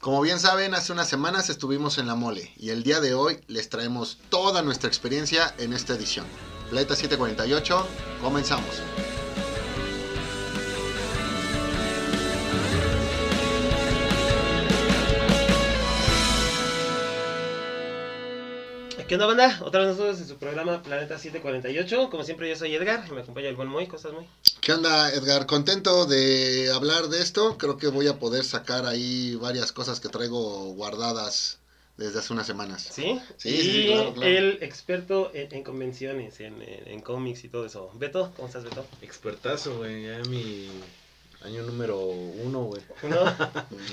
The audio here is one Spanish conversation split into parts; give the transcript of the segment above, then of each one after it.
Como bien saben, hace unas semanas estuvimos en la mole y el día de hoy les traemos toda nuestra experiencia en esta edición. Planeta 748, comenzamos. ¿Qué onda, banda? Otra vez nosotros en su programa Planeta 748. Como siempre, yo soy Edgar y me acompaña el buen Moy. ¿Cosas, Moy? ¿Qué onda, Edgar? Contento de hablar de esto. Creo que voy a poder sacar ahí varias cosas que traigo guardadas desde hace unas semanas. ¿Sí? Sí, y sí, claro, claro. el experto en, en convenciones, en, en- en cómics y todo eso. Beto, ¿cómo estás, Beto? Expertazo, güey. Ya mi año número uno, güey. Uno,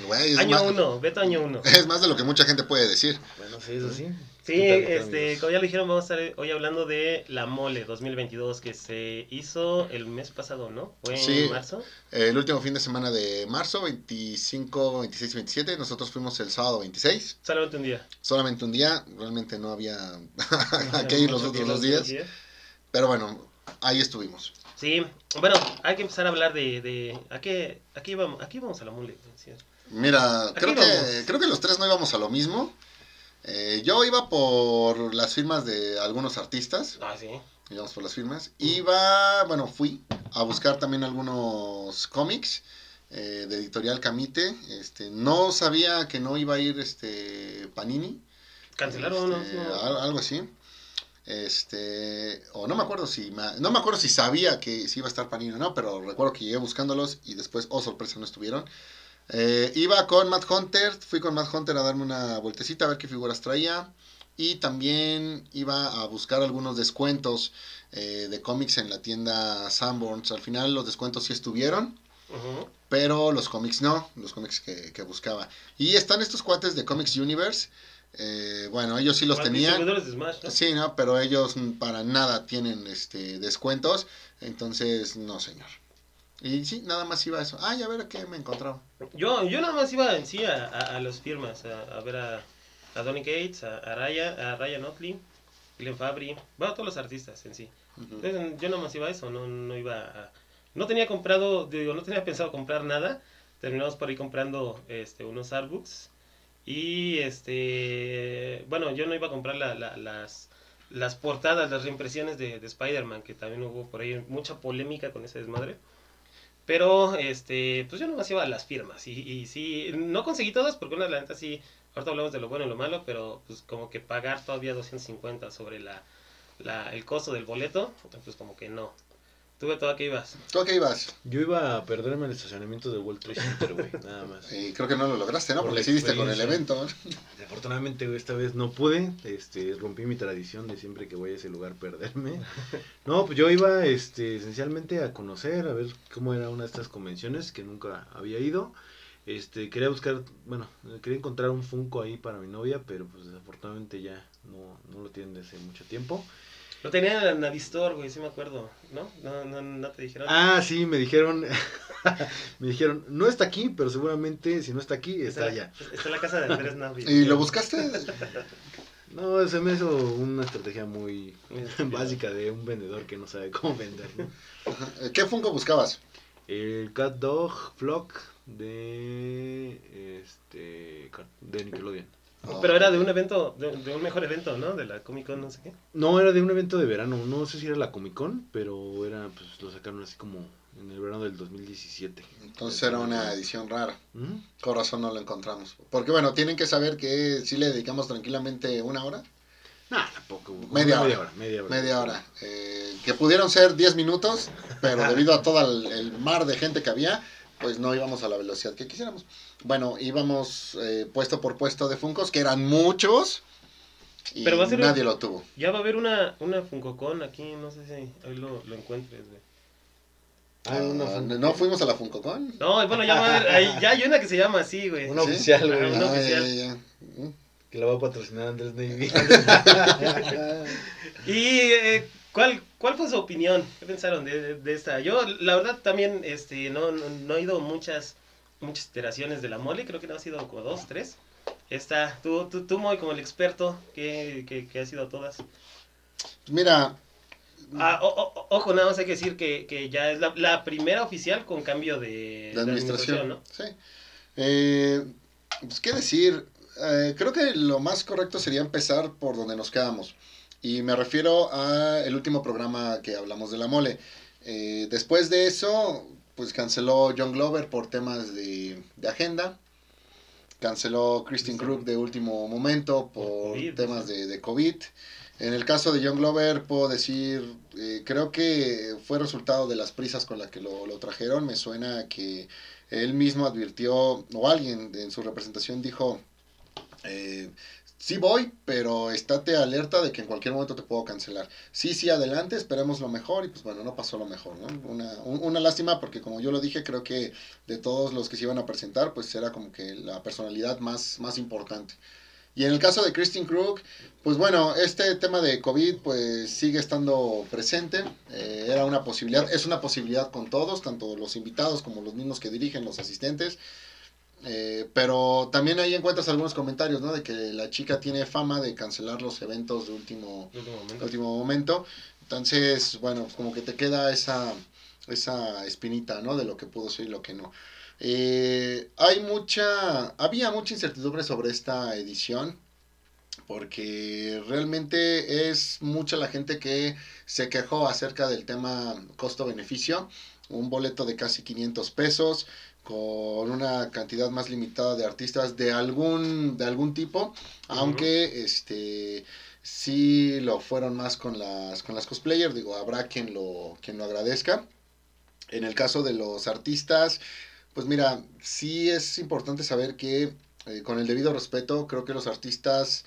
Güey, año más, uno, Beto año uno. es más de lo que mucha gente puede decir. Bueno, sí, eso sí. Sí, ¿Qué tal, este, como ya lo dijeron, vamos a estar hoy hablando de la Mole 2022 que se hizo el mes pasado, ¿no? Fue en Sí. marzo. El último fin de semana de marzo, 25, 26 y 27. Nosotros fuimos el sábado 26. Solamente un día. Solamente un día. Realmente no había a qué ir los otros dos días. Pero bueno, ahí estuvimos. Sí, bueno, hay que empezar a hablar de, de ¿a qué, a qué íbamos, a qué íbamos a la mole? Sí. Mira, Aquí creo que, vamos. creo que los tres no íbamos a lo mismo. Eh, yo iba por las firmas de algunos artistas. Ah, sí. Íbamos por las firmas. Iba, bueno, fui a buscar también algunos cómics eh, de Editorial Camite. Este, no sabía que no iba a ir este Panini. Cancelaron. Este, no. al- algo así. Este, o no me acuerdo si no me acuerdo si sabía que si iba a estar Panini o no, pero recuerdo que llegué buscándolos y después, oh sorpresa, no estuvieron. Eh, iba con Matt Hunter, fui con Matt Hunter a darme una vueltecita a ver qué figuras traía. Y también iba a buscar algunos descuentos eh, de cómics en la tienda Sanborns. Al final los descuentos sí estuvieron, pero los cómics no, los cómics que, que buscaba. Y están estos cuates de Comics Universe. Eh, bueno, ellos sí los tenían. de Smash, ¿no? Sí, no, pero ellos para nada tienen este descuentos, entonces no, señor. Y sí, nada más iba a eso. Ay, a ver qué me encontraba. Yo, yo nada más iba en sí a, a, a las firmas, a, a ver a, a Donny Gates, a, a Raya, a Ryan Otley, Glenn Fabry, bueno, todos los artistas en sí. Ujú. Entonces, yo nada más iba a eso, no, no iba a... No tenía comprado, digo, no tenía pensado comprar nada. Terminamos por ahí comprando este, unos artbooks. Y, este, bueno, yo no iba a comprar la- la- las, las portadas, las reimpresiones de, de Spider-Man, que también hubo por ahí mucha polémica con ese desmadre. Pero, este, pues yo nomás iba a las firmas. Y, sí, no conseguí todas porque una de la neta sí, ahorita hablamos de lo bueno y lo malo, pero pues como que pagar todavía 250 sobre la, la, el costo del boleto, pues como que no. ¿Tú de qué ibas? ¿Tú a qué ibas? Yo iba a perderme el estacionamiento del World Trade Center, güey. Nada más. Y creo que no lo lograste, ¿no? Por Porque diste con el evento. Afortunadamente, güey, esta vez no pude. Este, rompí mi tradición de siempre que voy a ese lugar perderme. No, pues yo iba, este, esencialmente a conocer, a ver cómo era una de estas convenciones que nunca había ido. Este, quería buscar, bueno, quería encontrar un Funko ahí para mi novia, pero pues desafortunadamente ya no, no lo tienen desde mucho tiempo. Lo tenían en la Navistor, güey, sí me acuerdo, ¿no? No, no, no te dijeron. Ah, sí, me dijeron, me dijeron, no está aquí, pero seguramente si no está aquí, está allá. Está en la casa de Andrés Navi. ¿Y lo buscaste? No, se me hizo una estrategia muy básica de un vendedor que no sabe cómo vender, ¿no? Ajá. ¿Qué Funko buscabas? El Cat Dog Flock de este de Nickelodeon. Pero era de un evento, de, de un mejor evento, ¿no? De la Comic Con, no sé qué. No, era de un evento de verano, no sé si era la Comic Con, pero era pues lo sacaron así como en el verano del 2017. Entonces era una edición rara. Ujú. Con razón no lo encontramos. Porque bueno, tienen que saber que si le dedicamos tranquilamente una hora, Nah, tampoco. como Media media hora. hora, media hora. media hora. eh, que pudieron ser 10 minutos, pero debido a todo el, el mar de gente que había, pues no íbamos a la velocidad que quisiéramos. Bueno, íbamos eh, puesto por puesto de Funcos, que eran muchos, y Pero va a ser un- nadie lo tuvo. Ya va a haber una, una FunkoCon aquí, no sé si ahí lo, lo encuentres, güey. Ah, una Ah, Funko. no fuimos a la FuncoCon. No, bueno, ya va a haber, ahí- ya hay una que se llama así, güey. Una ¿Sí? oficial, Ah, güey. una Ah, oficial. ya, ya, ya. Mm. Que la va a patrocinar Andrés Navy. Y, eh, ¿cuál, ¿cuál fue su opinión? ¿Qué pensaron de, de- de esta? Yo, la verdad, también este, no, no, no he ido muchas, muchas iteraciones de la mole, creo que no ha sido como dos, tres. Esta, tú, tú, tú Moy, como el experto, que, que, que has ido a todas. Mira, Ah, o- o- ojo, nada más hay que decir que, que ya es la, la primera oficial con cambio de, la administración, ¿no? sí. Eh, Pues qué decir, Eh, creo que lo más correcto sería empezar por donde nos quedamos. Y me refiero a el último programa que hablamos de la mole. Eh, después de eso, pues canceló John Glover por temas de, de agenda. Canceló Christian Krug de último momento por COVID, temas de, de COVID. En el caso de John Glover, puedo decir, eh, creo que fue resultado de las prisas con las que lo, lo trajeron. Me suena que él mismo advirtió, o alguien en su representación dijo, eh, sí voy, pero estate alerta de que en cualquier momento te puedo cancelar. Sí, sí, adelante, esperemos lo mejor y pues bueno, no pasó lo mejor, ¿no? Una, un- una lástima porque como yo lo dije, creo que de todos los que se iban a presentar, pues era como que la personalidad más, más importante. Y en el caso de Christine Krug, pues bueno, este tema de COVID pues sigue estando presente, eh, era una posibilidad, es una posibilidad con todos, tanto los invitados como los mismos que dirigen, los asistentes. Eh, pero también ahí encuentras algunos comentarios, ¿no? De que la chica tiene fama de cancelar los eventos de último, de último momento. de último momento. Entonces, bueno, como que te queda esa, esa espinita, ¿no? De lo que pudo ser y lo que no. Eh, hay mucha, había mucha incertidumbre sobre esta edición porque realmente es mucha la gente que se quejó acerca del tema costo-beneficio. Un boleto de casi 500 pesos con una cantidad más limitada de artistas de algún, de algún tipo, aunque este sí lo fueron más con las, con las cosplayers, digo, habrá quien lo, quien lo agradezca. En el caso de los artistas, pues mira, sí es importante saber que eh, con el debido respeto, creo que los artistas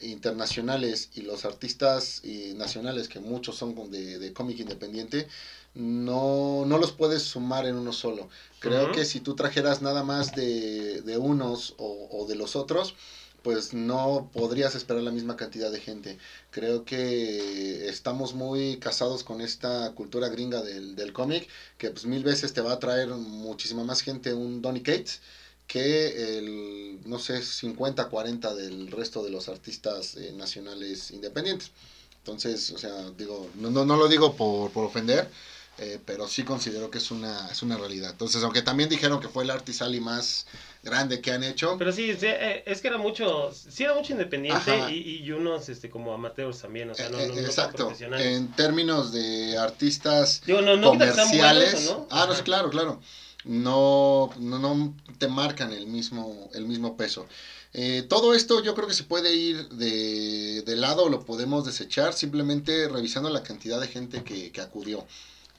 internacionales y los artistas eh, nacionales, que muchos son de, de cómic independiente, no, no los puedes sumar en uno solo. Creo que si tú trajeras nada más de, de unos o, o de los otros, pues no podrías esperar la misma cantidad de gente. Creo que estamos muy casados con esta cultura gringa del, del cómic, que pues mil veces te va a traer muchísima más gente un Donny Cates que el, no sé, 50, 40 del resto de los artistas eh, nacionales independientes. Entonces, o sea, digo, no, no, no lo digo por, por ofender, eh, pero sí considero que es una, es una realidad. Entonces, aunque también dijeron que fue el Artisali más grande que han hecho, Pero sí, sí, eh, es que era mucho, sí era mucho independiente y, y unos este como amateurs también, o sea, no, eh, no, no tan exacto, profesionales. en términos de artistas Digo, no, comerciales. buenos, ¿o ¿no? Ah, no, claro, claro. No, no, no te marcan el mismo, el mismo peso. Eh, todo esto yo creo que se puede ir de, de lado, lo podemos desechar simplemente revisando la cantidad de gente que, que acudió.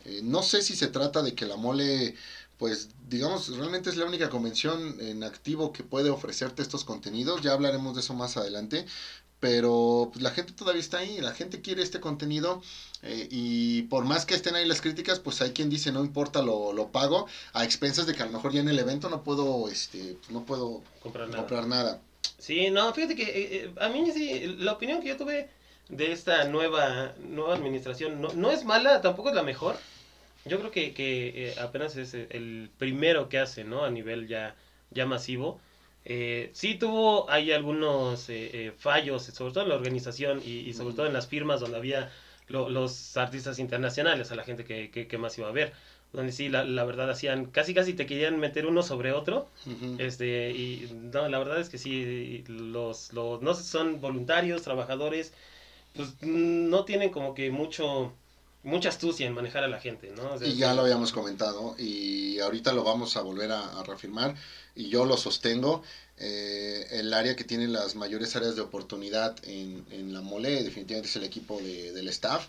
Eh, no sé si se trata de que la mole, pues digamos, realmente es la única convención en activo que puede ofrecerte estos contenidos. Ya hablaremos de eso más adelante. Pero pues, la gente todavía está ahí, la gente quiere este contenido eh, y por más que estén ahí las críticas, pues hay quien dice no importa, lo, lo pago a expensas de que a lo mejor ya en el evento no puedo, este, no puedo comprar nada. comprar nada. Sí, no, fíjate que eh, eh, a mí sí, la opinión que yo tuve de esta nueva, nueva administración no, no es mala, tampoco es la mejor. Yo creo que, que eh, apenas es eh, el primero que hace, ¿no? A nivel ya, ya masivo. Eh, sí tuvo hay algunos eh, fallos, sobre todo en la organización y, y sobre todo en las firmas donde había lo- los artistas internacionales, a la gente que, que, que más iba a ver. Donde sí, la, la verdad, hacían, casi casi te querían meter uno sobre otro. Este, y no, la verdad es que sí, los, los, no son voluntarios, trabajadores, pues no tienen como que mucho, mucha astucia en manejar a la gente, ¿no? O sea, Y ya lo habíamos comentado y ahorita lo vamos a volver a, a reafirmar y yo lo sostengo. eh, el área que tiene las mayores áreas de oportunidad en, en la mole definitivamente es el equipo de- del staff,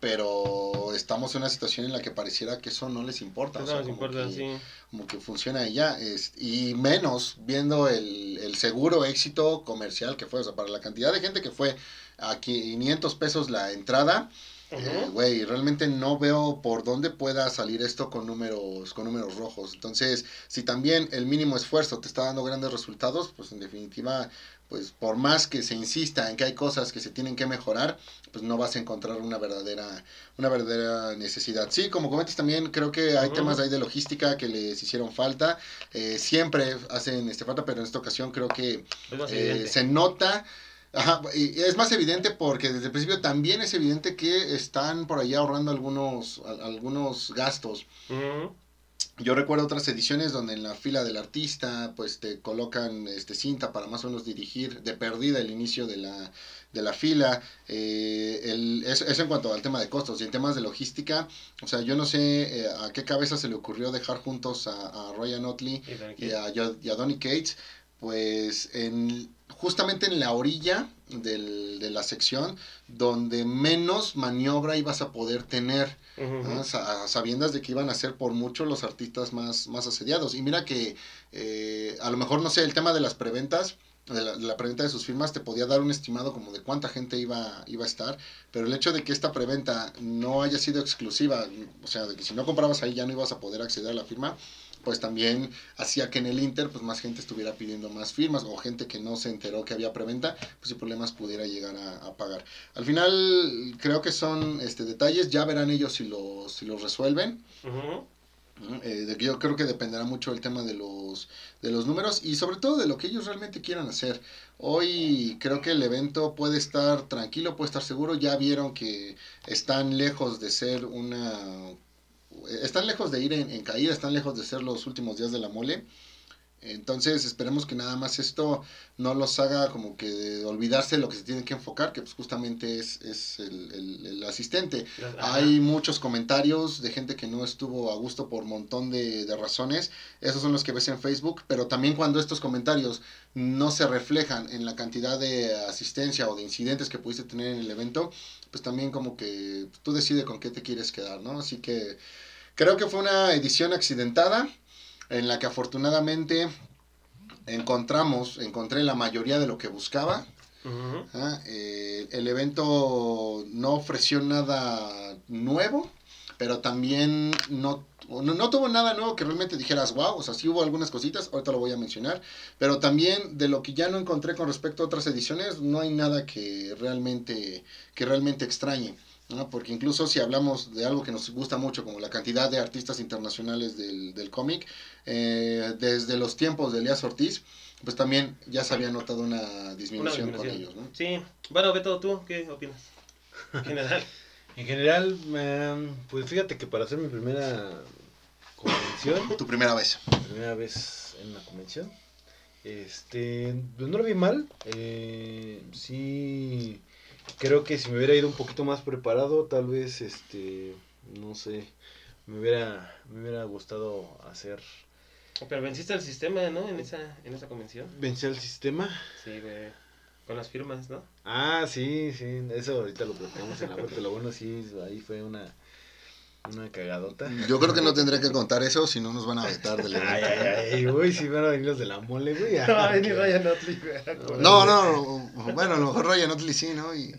pero estamos en una situación en la que pareciera que eso no les importa. o eso sea, nos como importa, que- sí. como que funciona y ya, es- y menos viendo el, el seguro éxito comercial que fue, o sea, para la cantidad de gente que fue a 500 pesos la entrada, eh, güey, realmente no veo por dónde pueda salir esto con números, con números rojos. Entonces, si también el mínimo esfuerzo te está dando grandes resultados, pues en definitiva, pues por más que se insista en que hay cosas que se tienen que mejorar, pues no vas a encontrar una verdadera, una verdadera necesidad. Sí, como comentas también, creo que hay Ujú. temas ahí de logística que les hicieron falta. Eh, siempre hacen este falta, pero en esta ocasión creo que eh, se nota. Ajá, y es más evidente porque desde el principio también es evidente que están por ahí ahorrando algunos, a- algunos gastos. Yo recuerdo otras ediciones donde en la fila del artista pues te colocan este cinta para más o menos dirigir de perdida el inicio de la, de la fila. Eh, el, eso, eso en cuanto al tema de costos y en temas de logística. O sea, yo no sé eh, a qué cabeza se le ocurrió dejar juntos a, a Ryan Otley y a, y a Donny Cates. Pues en, justamente en la orilla del, de la sección donde menos maniobra ibas a poder tener. Sa- sabiendas de que iban a ser por mucho los artistas más, más asediados. Y mira que eh, a lo mejor, no sé, el tema de las preventas, de la, de la preventa de sus firmas, te podía dar un estimado como de cuánta gente iba, iba a estar, pero el hecho de que esta preventa no haya sido exclusiva, o sea, de que si no comprabas ahí ya no ibas a poder acceder a la firma, pues también hacía que en el Inter pues más gente estuviera pidiendo más firmas o gente que no se enteró que había preventa, pues sin problemas pudiera llegar a, a pagar. Al final creo que son este detalles, ya verán ellos si los, si los resuelven. Eh, yo creo que dependerá mucho el tema de los, de los números y sobre todo de lo que ellos realmente quieran hacer. Hoy creo que el evento puede estar tranquilo, puede estar seguro. Ya vieron que están lejos de ser una... Están lejos de ir en, en caída, están lejos de ser los últimos días de la mole. Entonces esperemos que nada más esto no los haga como que olvidarse de lo que se tienen que enfocar, que pues justamente es, es el, el- el asistente. Ajá. Hay muchos comentarios de gente que no estuvo a gusto por un montón de, de razones. Esos son los que ves en Facebook, pero también cuando estos comentarios no se reflejan en la cantidad de asistencia o de incidentes que pudiste tener en el evento, pues también como que tú decides con qué te quieres quedar, ¿no? Así que creo que fue una edición accidentada en la que afortunadamente encontramos, encontré la mayoría de lo que buscaba. Ah, eh, el evento no ofreció nada nuevo, pero también no, no, no tuvo nada nuevo que realmente dijeras, wow, o sea, sí hubo algunas cositas, ahorita lo voy a mencionar, pero también de lo que ya no encontré con respecto a otras ediciones, no hay nada que realmente, que realmente extrañe. ¿No? Porque incluso si hablamos de algo que nos gusta mucho, como la cantidad de artistas internacionales del, del cómic, eh, desde los tiempos de Elías Ortiz, pues también ya se había notado una Una disminución, con ellos. ¿no? Sí. Bueno, Beto, ¿tú qué opinas? En general. En general, pues fíjate que para hacer mi primera convención, Tu primera vez. primera vez en una convención, este, pues no lo vi mal. eh, sí, creo que si me hubiera ido un poquito más preparado, tal vez, este, no sé, me hubiera, me hubiera gustado hacer Pero venciste el sistema, ¿no? En esa, en esa convención. vencer el sistema. Sí, güey. Con las firmas, ¿no? Ah, sí, sí, eso ahorita lo platicamos en la vuelta. Lo bueno, sí, ahí fue una, una cagadota. Yo creo que no tendré que contar eso, si no nos van a vetar del Ay, evento. ay, ay, uy, sí van a venir los de la mole, güey. Ay, ni Ryan Otley, güey. No, no, bueno, a lo mejor Ryan Otley sí, ¿no? Y,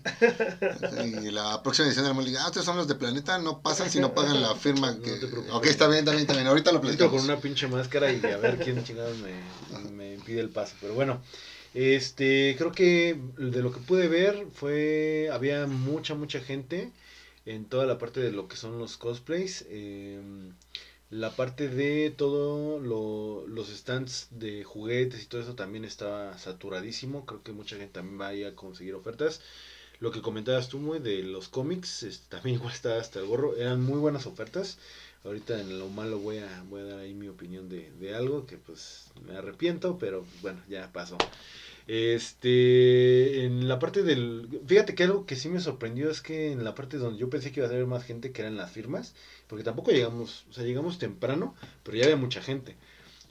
y la próxima edición del Mole diga, ah, ustedes son los de Planeta, no pasan si no pagan la firma. No Que... te preocupes. ok, está bien, está bien, está bien. Ahorita lo platicamos. con una pinche máscara y a ver quién chingados me, me impide el paso. Pero bueno, este, creo que de lo que pude ver fue, había mucha, mucha gente en toda la parte de lo que son los cosplays. eh, la parte de todo lo- los stands de juguetes y todo eso también estaba saturadísimo. Creo que mucha gente también va a conseguir ofertas. Lo que comentabas tú, muy de los cómics, este, también igual estaba hasta el gorro. Eran muy buenas ofertas. Ahorita en lo malo voy a, voy a dar ahí mi opinión de, de algo que pues me arrepiento, pero bueno, ya pasó. Este, en la parte del... Fíjate que algo que sí me sorprendió es que en la parte donde yo pensé que iba a haber más gente, que eran las firmas, porque tampoco llegamos, o sea, llegamos temprano, pero ya había mucha gente.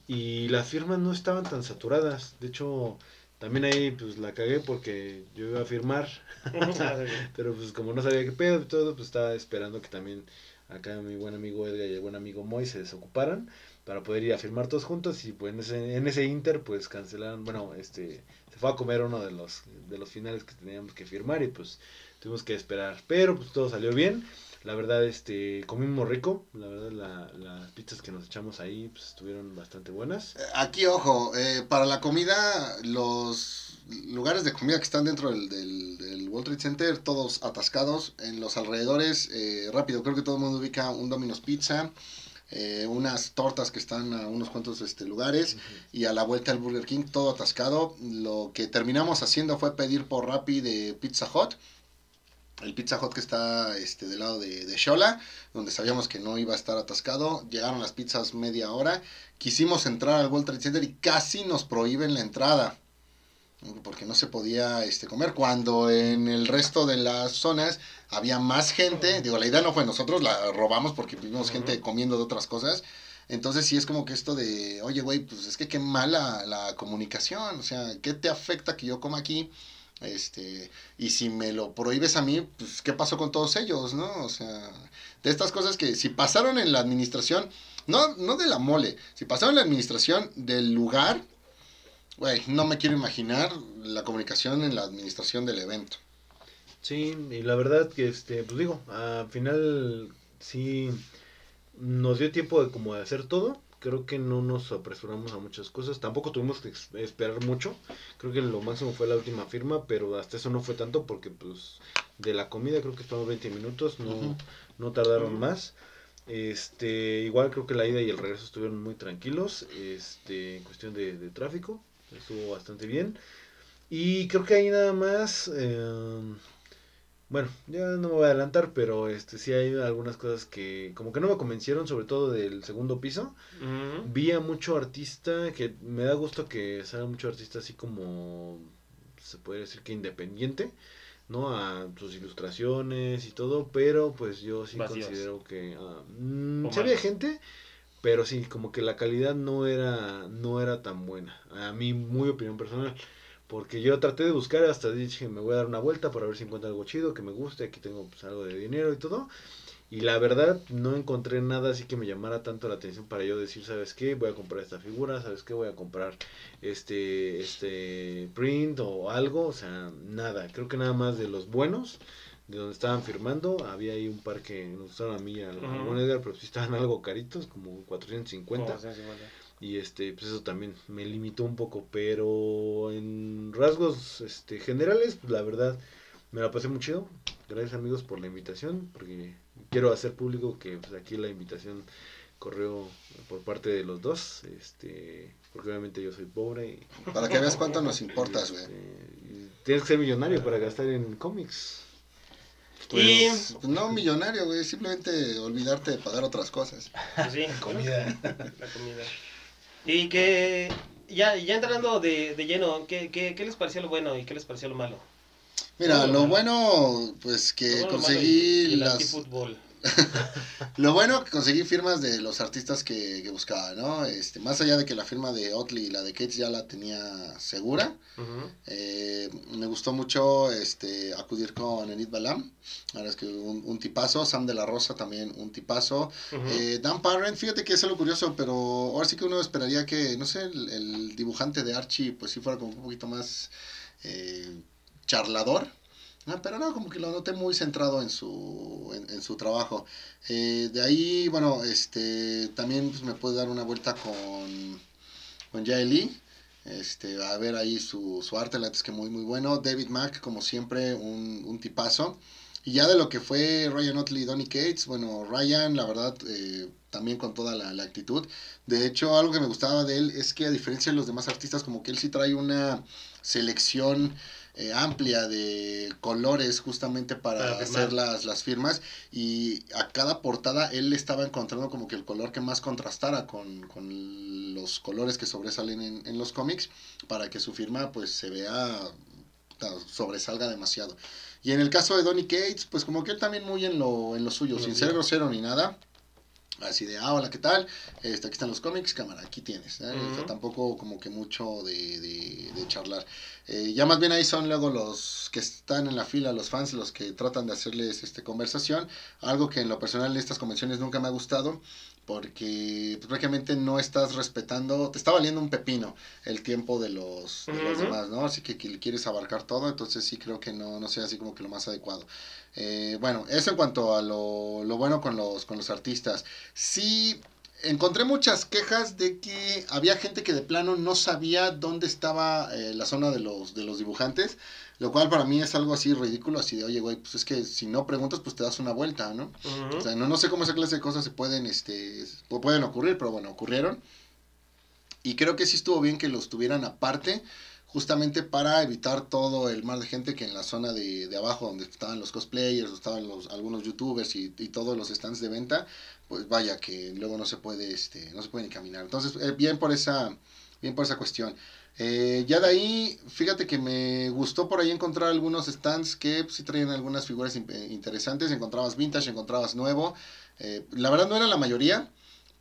Y las firmas no estaban tan saturadas. De hecho, también ahí pues la cagué porque yo iba a firmar, pero pues como no sabía qué pedo y todo, pues estaba esperando que también acá mi buen amigo Edgar y el buen amigo Moy se desocuparan para poder ir a firmar todos juntos y pues en ese, en inter pues cancelaron, bueno, este se fue a comer uno de los de los finales que teníamos que firmar y pues tuvimos que esperar, pero pues todo salió bien. La verdad, este, comimos rico. La verdad, la- las pizzas que nos echamos ahí pues, estuvieron bastante buenas. Aquí, ojo, eh, para la comida, los lugares de comida que están dentro del, del, del World Trade Center, todos atascados. En los alrededores, eh, rápido, creo que todo el mundo ubica un Domino's Pizza, eh, unas tortas que están a unos cuantos este, lugares, y a la vuelta al Burger King, todo atascado. Lo que terminamos haciendo fue pedir por Rappi de Pizza Hut. el Pizza Hut que está este, del lado de, de Shola, donde sabíamos que no iba a estar atascado. Llegaron las pizzas media hora. Quisimos entrar al World Trade Center y casi nos prohíben la entrada. Porque no se podía este, comer. Cuando en el resto de las zonas había más gente. Digo, la idea no fue nosotros, la robamos porque vimos gente comiendo de otras cosas. Entonces sí es como que esto de, oye, güey, pues es que qué mala la comunicación. O sea, ¿qué te afecta que yo coma aquí? Este, y si me lo prohíbes a mí, pues ¿qué pasó con todos ellos, no? O sea, de estas cosas que si pasaron en la administración, no, no de la mole, si pasaron en la administración del lugar, güey, no me quiero imaginar la comunicación en la administración del evento. Sí, y la verdad que, este, pues digo, al final sí nos dio tiempo de como de hacer todo, creo que no nos apresuramos a muchas cosas. Tampoco tuvimos que esperar mucho. Creo que lo máximo fue la última firma, pero hasta eso no fue tanto porque pues de la comida creo que estamos 20 minutos, no, no tardaron más. Este, igual creo que la ida y el regreso estuvieron muy tranquilos, este, en cuestión de, tráfico, estuvo bastante bien. Y creo que ahí nada más, eh, bueno, ya no me voy a adelantar, pero este sí hay algunas cosas que como que no me convencieron, sobre todo del segundo piso. Vi a mucho artista, que me da gusto que salga mucho artista así como, se puede decir que independiente, ¿no? A sus ilustraciones y todo, pero pues yo sí considero que... Uh, sí había gente, pero sí, como que la calidad no era, no era tan buena. A mí, muy opinión personal. Porque yo traté de buscar, hasta dije, me voy a dar una vuelta para ver si encuentro algo chido, que me guste, aquí tengo pues, algo de dinero y todo. Y la verdad no encontré nada así que me llamara tanto la atención para yo decir, ¿sabes qué? Voy a comprar esta figura, ¿sabes qué? Voy a comprar este, este print o algo, o sea, nada. Creo que nada más de los buenos, de donde estaban firmando, había ahí un par que nos gustaron a mí, a, uh pero sí estaban algo caritos, como 450. 450. Y este, pues eso también me limitó un poco, pero en rasgos este, generales, pues la verdad, me la pasé muy chido. Gracias amigos por la invitación, porque quiero hacer público que pues, aquí la invitación corrió por parte de los dos, este, porque obviamente yo soy pobre. Y, para que veas cuánto nos importas, güey. Este, tienes que ser millonario para gastar en cómics. Pues, pues, no millonario, güey, simplemente olvidarte de pagar otras cosas. Sí, comida. La comida. Y que ya, ya entrando de, de lleno, ¿qué, ¿qué, qué, les pareció lo bueno y qué les pareció lo malo? Mira, lo bueno, pues que conseguí las... lo bueno que conseguí firmas de los artistas que, que, buscaba, ¿no? Este, más allá de que la firma de Otley y la de Kates ya la tenía segura, eh, me gustó mucho este, acudir con Enid Balam, ahora es que un, un, tipazo, Sam de la Rosa también un tipazo, eh, Dan Parent, fíjate que es algo curioso, pero ahora sí que uno esperaría que, no sé, el, dibujante de Archie pues sí fuera como un poquito más eh, charlador, Ah, pero no, como que lo noté muy centrado en su, en, su trabajo. Eh, de ahí, bueno, este, también pues, me puede dar una vuelta con, con Lee. Este, a ver ahí su, su arte, la es que muy, muy bueno. David Mack, como siempre, un, un tipazo. Y ya de lo que fue Ryan Otley y Donny Cates, bueno, Ryan, la verdad, eh, también con toda la, la, actitud. De hecho, algo que me gustaba de él es que a diferencia de los demás artistas, como que él sí trae una selección eh, amplia de colores justamente para, hacer las, las, firmas y a cada portada él estaba encontrando como que el color que más contrastara con, con los colores que sobresalen en, en, los cómics para que su firma pues se vea sobresalga demasiado. Y en el caso de Donny Cates pues como que él también muy en lo, en lo suyo sin ser grosero ni nada Así de, ah, hola, ¿qué tal? Este, aquí están los cómics, cámara, aquí tienes. ¿eh? tampoco como que mucho de, de, de charlar. Eh, ya más bien ahí son luego los que están en la fila, los fans, los que tratan de hacerles este, conversación. Algo que en lo personal en estas convenciones nunca me ha gustado, porque pues, prácticamente no estás respetando, te está valiendo un pepino el tiempo de los, de los demás, ¿no? Así que, que, quieres abarcar todo, entonces sí creo que no, no sea así como que lo más adecuado. Eh, bueno, eso en cuanto a lo, lo, bueno con los, con los artistas. Sí, encontré muchas quejas de que había gente que de plano no sabía dónde estaba eh, la zona de los, de los dibujantes. Lo cual para mí es algo así ridículo, así de, oye, güey, pues es que si no preguntas, pues te das una vuelta, ¿no? O sea, no, no sé cómo esa clase de cosas se pueden, este, pueden ocurrir, pero bueno, ocurrieron. Y creo que sí estuvo bien que los tuvieran aparte, justamente para evitar todo el mar de gente que en la zona de, de abajo donde estaban los cosplayers, estaban los, algunos youtubers y, y, todos los stands de venta, pues vaya que luego no se puede, este, no se puede ni caminar. Entonces, eh, bien por esa, bien por esa cuestión. Eh, ya de ahí, fíjate que me gustó por ahí encontrar algunos stands que sí traían algunas figuras interesantes. Encontrabas vintage, encontrabas nuevo. Eh, la verdad no era la mayoría,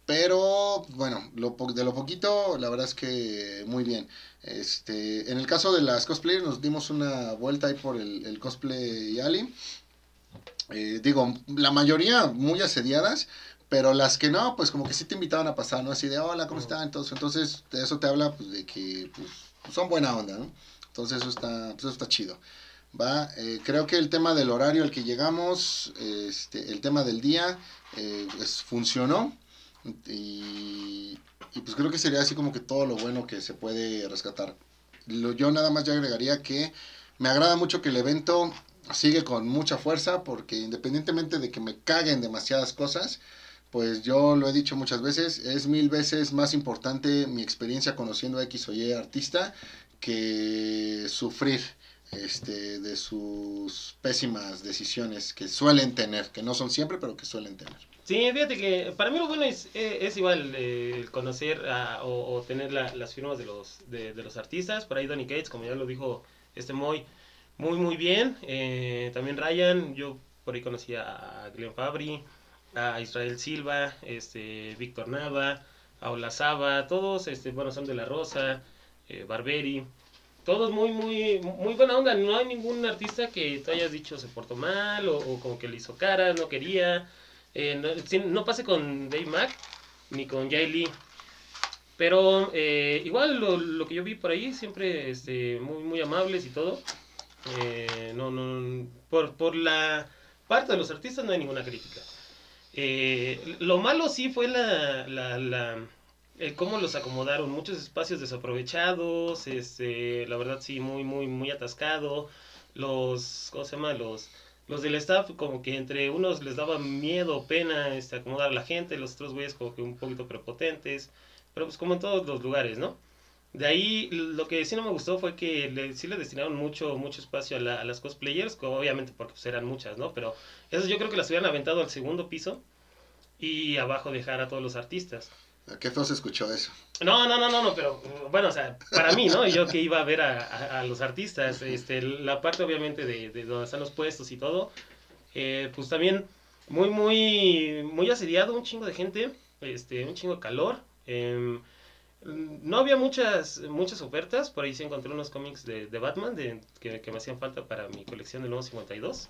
pero bueno, de lo poquito, la verdad es que muy bien. Este, en el caso de las cosplayers, nos dimos una vuelta ahí por el, cosplay Ali. Eh, digo, la mayoría muy asediadas, pero las que no, pues como que sí te invitaban a pasar, ¿no? Así de, hola, ¿cómo están? Entonces, entonces de eso te habla pues, de que pues, son buena onda, ¿no? Entonces eso está, pues, eso está chido. Va, eh, creo que el tema del horario al que llegamos, este, el tema del día, eh, pues, funcionó. Y, y, pues creo que sería así como que todo lo bueno que se puede rescatar. Lo, yo nada más ya agregaría que me agrada mucho que el evento sigue con mucha fuerza porque independientemente de que me caguen demasiadas cosas, pues yo lo he dicho muchas veces, es mil veces más importante mi experiencia conociendo a X o Y artista que sufrir este, de sus pésimas decisiones que suelen tener, que no son siempre, pero que suelen tener. Sí, fíjate que para mí lo bueno es, es igual eh, conocer o, tener la, las firmas de los, de, de, los artistas. Por ahí Donny Cates, como ya lo dijo este Moy, muy, muy bien. Eh, también Ryan, yo por ahí conocí a Glenn Fabry, a Israel Silva, este, Víctor Nava, a Olazaba, todos, este, bueno, son de la Rosa, eh, Barberi, todos muy, muy, muy buena onda. No hay ningún artista que te hayas dicho se portó mal o, o como que le hizo cara, no quería. Eh, no, no, pase con Dave Mack ni con Jay Lee. Pero eh, igual lo, lo, que yo vi por ahí, siempre este, muy, muy amables y todo. Eh, no, no, por, por la parte de los artistas no hay ninguna crítica. Eh, lo malo sí fue la, la, la el cómo los acomodaron, muchos espacios desaprovechados, este, la verdad sí, muy, muy, muy atascado. Los, ¿cómo se llama? Los, los del staff como que entre unos les daba miedo, pena, este, acomodar a la gente, los otros güeyes como que un poquito prepotentes, pero pues como en todos los lugares, ¿no? De ahí lo que sí no me gustó fue que le, sí le destinaron mucho, mucho espacio a, la, a las cosplayers, obviamente porque pues, eran muchas, ¿no? Pero eso yo creo que las hubieran aventado al segundo piso y abajo dejar a todos los artistas. ¿Qué feo se escuchó eso? No, no, no, no, no, pero bueno, o sea, para mí, ¿no? Yo que iba a ver a, a, a los artistas, este, la parte obviamente de, de, donde están los puestos y todo, eh, pues también muy, muy, muy asediado, un chingo de gente, este, un chingo de calor. Eh, no había muchas, muchas ofertas, por ahí sí encontré unos cómics de, Batman de, que, me hacían falta para mi colección del nuevo 52.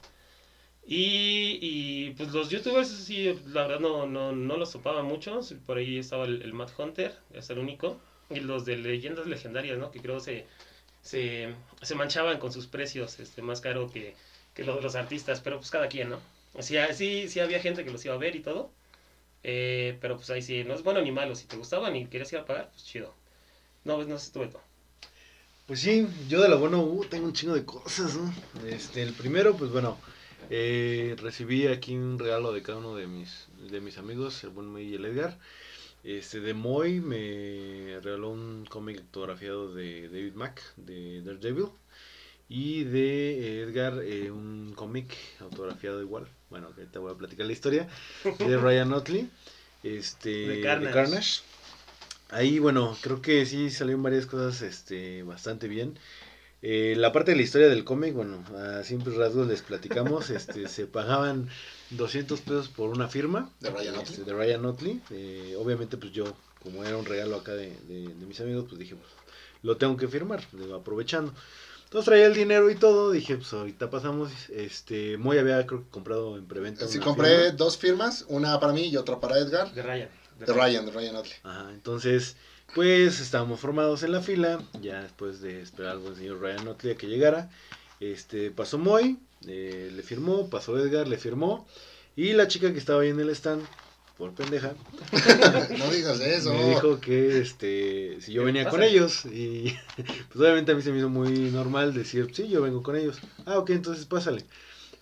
Y, y pues los youtubers, sí, la verdad no, no, no los topaba mucho. Por ahí estaba el, el Matt Hunter, es el único. Y los de leyendas legendarias, ¿no? Que creo se, se, se manchaban con sus precios este, más caro que, que los los artistas. Pero pues cada quien, ¿no? Sí, sí había gente que los iba a ver y todo. Eh, pero pues ahí sí, no es bueno ni malo. Si te gustaban y querías ir a pagar, pues chido. No, no sé tú. Pues sí, yo de lo bueno uh, tengo un chingo de cosas, ¿no? Este, el primero, pues bueno, eh, recibí aquí un regalo de cada uno de mis, de mis amigos, el buen Moy y el Edgar. Este, de Moy me regaló un cómic autografiado de David Mack, de Daredevil. Y de Edgar, eh, un cómic autografiado igual. Bueno, que te voy a platicar la historia. De Ryan Otley. Este, de Carnage. de Carnage. Ahí, bueno, creo que sí salieron varias cosas este, bastante bien. Eh, la parte de la historia del cómic, bueno, a simples rasgos les platicamos, este, se pagaban 200 pesos por una firma de Ryan Otley. Este, de Ryan Otley. Eh, obviamente, pues yo, como era un regalo acá de, de, de mis amigos, pues dije, pues, lo tengo que firmar, digo, aprovechando. Entonces traía el dinero y todo, dije, pues ahorita pasamos, este, Moy había creo que comprado en preventa. Sí, compré firma. dos firmas, una para mí y otra para Edgar. De Ryan. De, de Ryan, de Ryan Otley. Ajá, entonces, pues estábamos formados en la fila, ya después de esperar al señor Ryan Otley a que llegara, este, pasó Moy, eh, le firmó, pasó Edgar, le firmó, y la chica que estaba ahí en el stand, por pendeja. no digas eso. Me dijo que este si yo venía pasa? con ellos y pues obviamente a mí se me hizo muy normal decir, "Sí, yo vengo con ellos." Ah, ok, entonces pásale.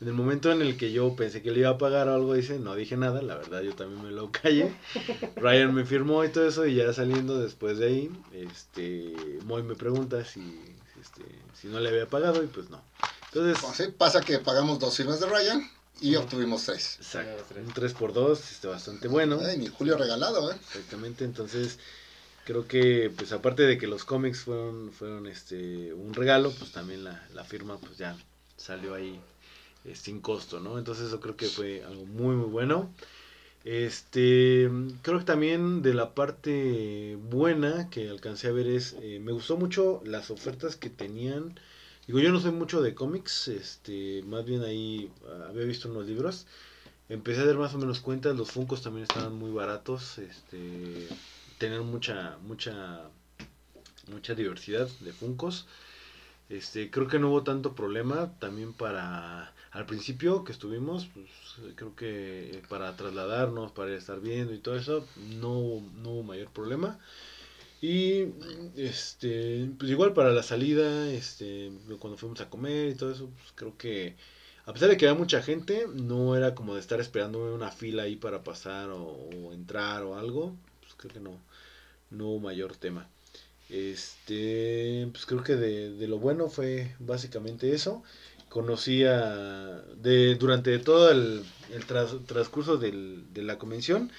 En el momento en el que yo pensé que le iba a pagar o algo, dice, no dije nada, la verdad yo también me lo callé. Ryan me firmó y todo eso y ya saliendo después de ahí, este Moy me pregunta si, este, si no le había pagado y pues no. Entonces, Pues sí, pasa que pagamos dos firmas de Ryan y obtuvimos tres. exacto, un 3x2, este, bastante bueno. Ay, mi Julio regalado, ¿eh? Exactamente, entonces creo que pues aparte de que los cómics fueron, fueron este un regalo, pues también la, la firma pues ya salió ahí eh, sin costo, ¿no? Entonces eso creo que fue algo muy muy bueno. Este, creo que también de la parte buena que alcancé a ver es, eh, me gustó mucho las ofertas que tenían. Digo, yo no soy mucho de cómics, este, más bien ahí ah, había visto unos libros. Empecé a dar más o menos cuenta, los Funcos también estaban muy baratos, este, tenían mucha, mucha, mucha diversidad de Funcos. Este, creo que no hubo tanto problema también para al principio que estuvimos, pues, creo que para trasladarnos, para estar viendo y todo eso, no, no hubo mayor problema. Y este, pues igual para la salida, este, cuando fuimos a comer y todo eso, pues creo que a pesar de que había mucha gente, no era como de estar esperando una fila ahí para pasar o, entrar o algo, pues creo que no, no hubo mayor tema. Este, pues creo que de, de lo bueno fue básicamente eso. Conocí a, de, durante todo el, el tras- transcurso del- de la convención,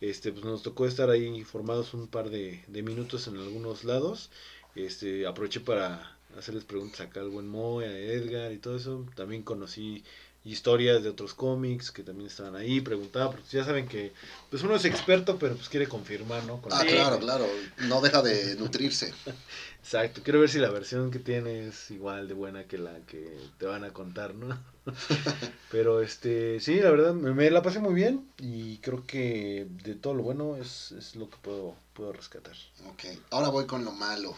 este, pues nos tocó estar ahí informados un par de, de minutos en algunos lados. Este, aproveché para hacerles preguntas acá al buen Moe, a Edgar y todo eso. También conocí historias de otros cómics que también estaban ahí, preguntaba, porque ya saben que pues uno es experto, pero pues quiere confirmar, ¿no? Con Ah, la- claro, claro. No deja de nutrirse. Exacto, quiero ver si la versión que tiene es igual de buena que la que te van a contar, ¿no? Pero este, sí, la verdad, me, me la pasé muy bien y creo que de todo lo bueno es, es lo que puedo, puedo rescatar. Ok, ahora voy con lo malo.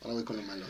Ahora voy con lo malo.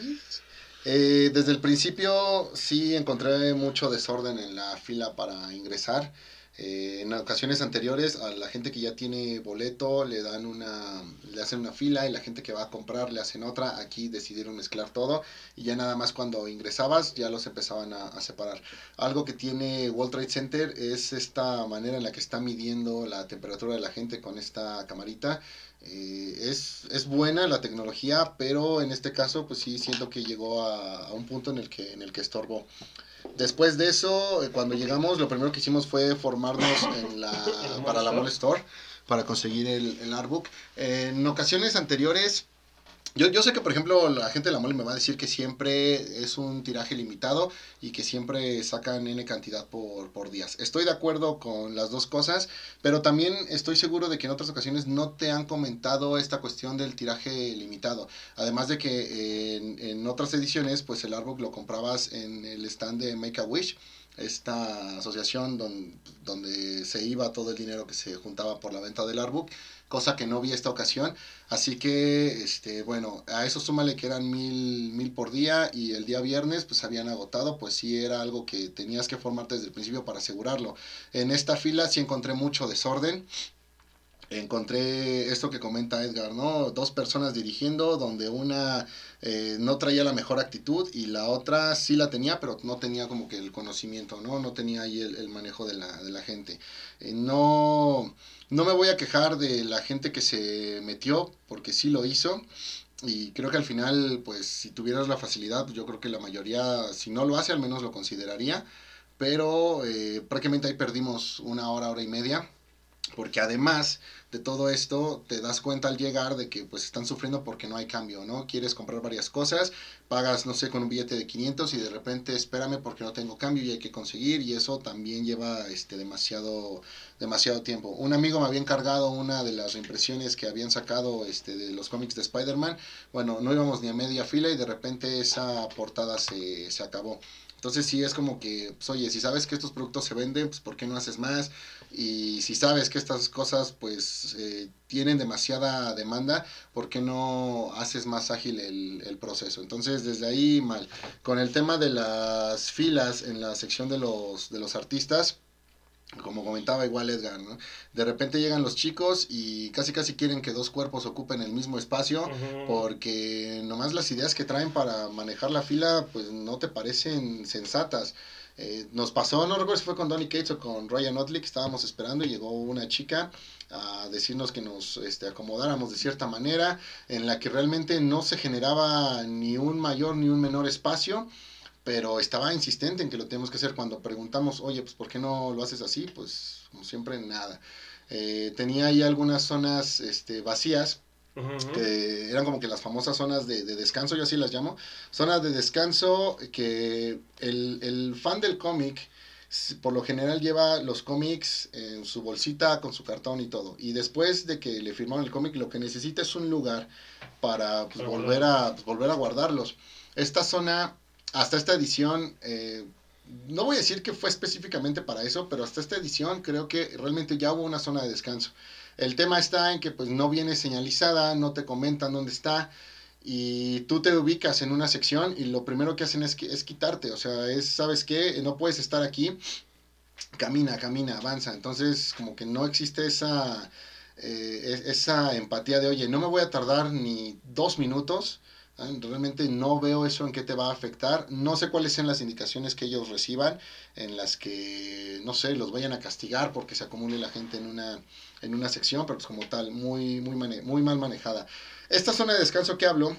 Eh, desde el principio sí encontré mucho desorden en la fila para ingresar. Eh, en ocasiones anteriores a la gente que ya tiene boleto le dan una, le hacen una fila y la gente que va a comprar le hacen otra. Aquí decidieron mezclar todo y ya nada más cuando ingresabas ya los empezaban a, a separar. Algo que tiene World Trade Center es esta manera en la que está midiendo la temperatura de la gente con esta camarita. Eh, es, es buena la tecnología, pero en este caso, pues sí siento que llegó a, a un punto en el que, en el que estorbó. Después de eso, eh, cuando llegamos, lo primero que hicimos fue formarnos en la, para la. Mall Store para conseguir el, el artbook. en ocasiones anteriores, yo, yo sé que, por ejemplo, la gente de la Mall me va a decir que siempre es un tiraje limitado y que siempre sacan N cantidad por, por días. Estoy de acuerdo con las dos cosas, pero también estoy seguro de que en otras ocasiones no te han comentado esta cuestión del tiraje limitado. Además de que en, en otras ediciones, pues el artbook lo comprabas en el stand de Make a Wish, esta asociación donde, donde se iba todo el dinero que se juntaba por la venta del artbook, cosa que no vi esta ocasión. Así que, este, bueno, a eso súmale que eran mil, mil por día y el día viernes pues habían agotado, pues sí era algo que tenías que formarte desde el principio para asegurarlo. En esta fila sí encontré mucho desorden. Encontré esto que comenta Edgar, ¿no? Dos personas dirigiendo donde una eh, no traía la mejor actitud y la otra sí la tenía, pero no tenía como que el conocimiento, ¿no? No tenía ahí el, manejo de la, de la gente. Eh, no, no me voy a quejar de la gente que se metió, porque sí lo hizo. Y creo que al final, pues si tuvieras la facilidad, yo creo que la mayoría, si no lo hace, al menos lo consideraría. Pero eh, prácticamente ahí perdimos una hora, hora y media. Porque además de todo esto, te das cuenta al llegar de que pues están sufriendo porque no hay cambio, ¿no? Quieres comprar varias cosas, pagas, no sé, con un billete de 500 y de repente espérame porque no tengo cambio y hay que conseguir y eso también lleva este demasiado demasiado tiempo. Un amigo me había encargado una de las reimpresiones que habían sacado este de los cómics de Spider-Man. Bueno, no íbamos ni a media fila y de repente esa portada se, se acabó. Entonces sí es como que, pues, oye, si sabes que estos productos se venden, pues ¿por qué no haces más? Y si sabes que estas cosas pues eh, tienen demasiada demanda, ¿por qué no haces más ágil el, el proceso? Entonces desde ahí mal. Con el tema de las filas en la sección de los, de los artistas, como comentaba igual Edgar, ¿no? De repente llegan los chicos y casi casi quieren que dos cuerpos ocupen el mismo espacio porque nomás las ideas que traen para manejar la fila pues no te parecen sensatas. Eh, nos pasó, no recuerdo si fue con Donny Cates o con Ryan Otley, que estábamos esperando y llegó una chica a decirnos que nos este, acomodáramos de cierta manera, en la que realmente no se generaba ni un mayor ni un menor espacio, pero estaba insistente en que lo tenemos que hacer. Cuando preguntamos, oye, pues ¿por qué no lo haces así? Pues como siempre, nada. Eh, tenía ahí algunas zonas este, vacías, que eran como que las famosas zonas de, descanso, yo así las llamo, zonas de descanso que el, el fan del cómic por lo general lleva los cómics en su bolsita con su cartón y todo. Y después de que le firmaron el cómic, lo que necesita es un lugar para pues, volver, a, pues, volver a guardarlos. Esta zona, hasta esta edición, eh, no voy a decir que fue específicamente para eso, pero hasta esta edición creo que realmente ya hubo una zona de descanso. El tema está en que pues no viene señalizada, no te comentan dónde está y tú te ubicas en una sección y lo primero que hacen es, es quitarte, o sea, es, ¿sabes qué? No puedes estar aquí, camina, camina, avanza. Entonces, como que no existe esa, eh, esa empatía de, oye, no me voy a tardar ni dos minutos. Realmente no veo eso en qué te va a afectar. No sé cuáles sean las indicaciones que ellos reciban en las que, no sé, los vayan a castigar porque se acumule la gente en una, en una sección, pero pues como tal, muy, muy, muy mal manejada. Esta zona de descanso que hablo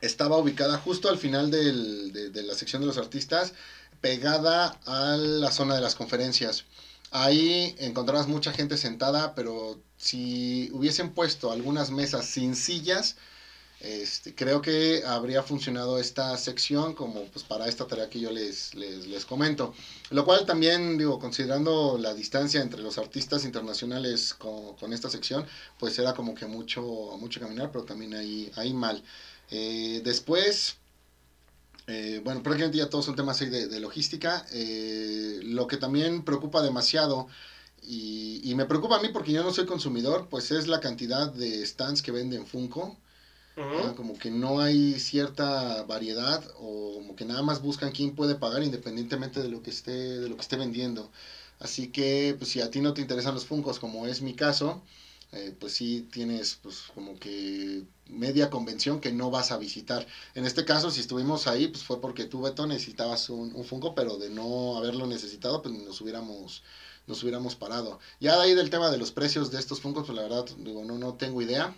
estaba ubicada justo al final de, la sección de los artistas, pegada a la zona de las conferencias. Ahí encontrarás mucha gente sentada, pero si hubiesen puesto algunas mesas sin sillas, este, creo que habría funcionado esta sección como pues para esta tarea que yo les, les, comento. Lo cual también, digo, considerando la distancia entre los artistas internacionales con, esta sección, pues era como que mucho, mucho caminar, pero también ahí, ahí mal. Eh, después, eh, bueno, prácticamente ya todos son temas ahí de, logística. Eh, lo que también preocupa demasiado y, y, me preocupa a mí porque yo no soy consumidor, pues es la cantidad de stands que venden Funko. Como que no hay cierta variedad o como que nada más buscan quién puede pagar independientemente de lo que esté, de lo que esté vendiendo. Así que pues si a ti no te interesan los Funkos, como es mi caso, eh, pues sí tienes pues como que media convención que no vas a visitar. En este caso, si estuvimos ahí, pues fue porque tú, Beto, necesitabas un, un Funko, pero de no haberlo necesitado, pues nos hubiéramos nos hubiéramos parado. Ya de ahí del tema de los precios de estos Funkos, pues la verdad, digo, no, no tengo idea.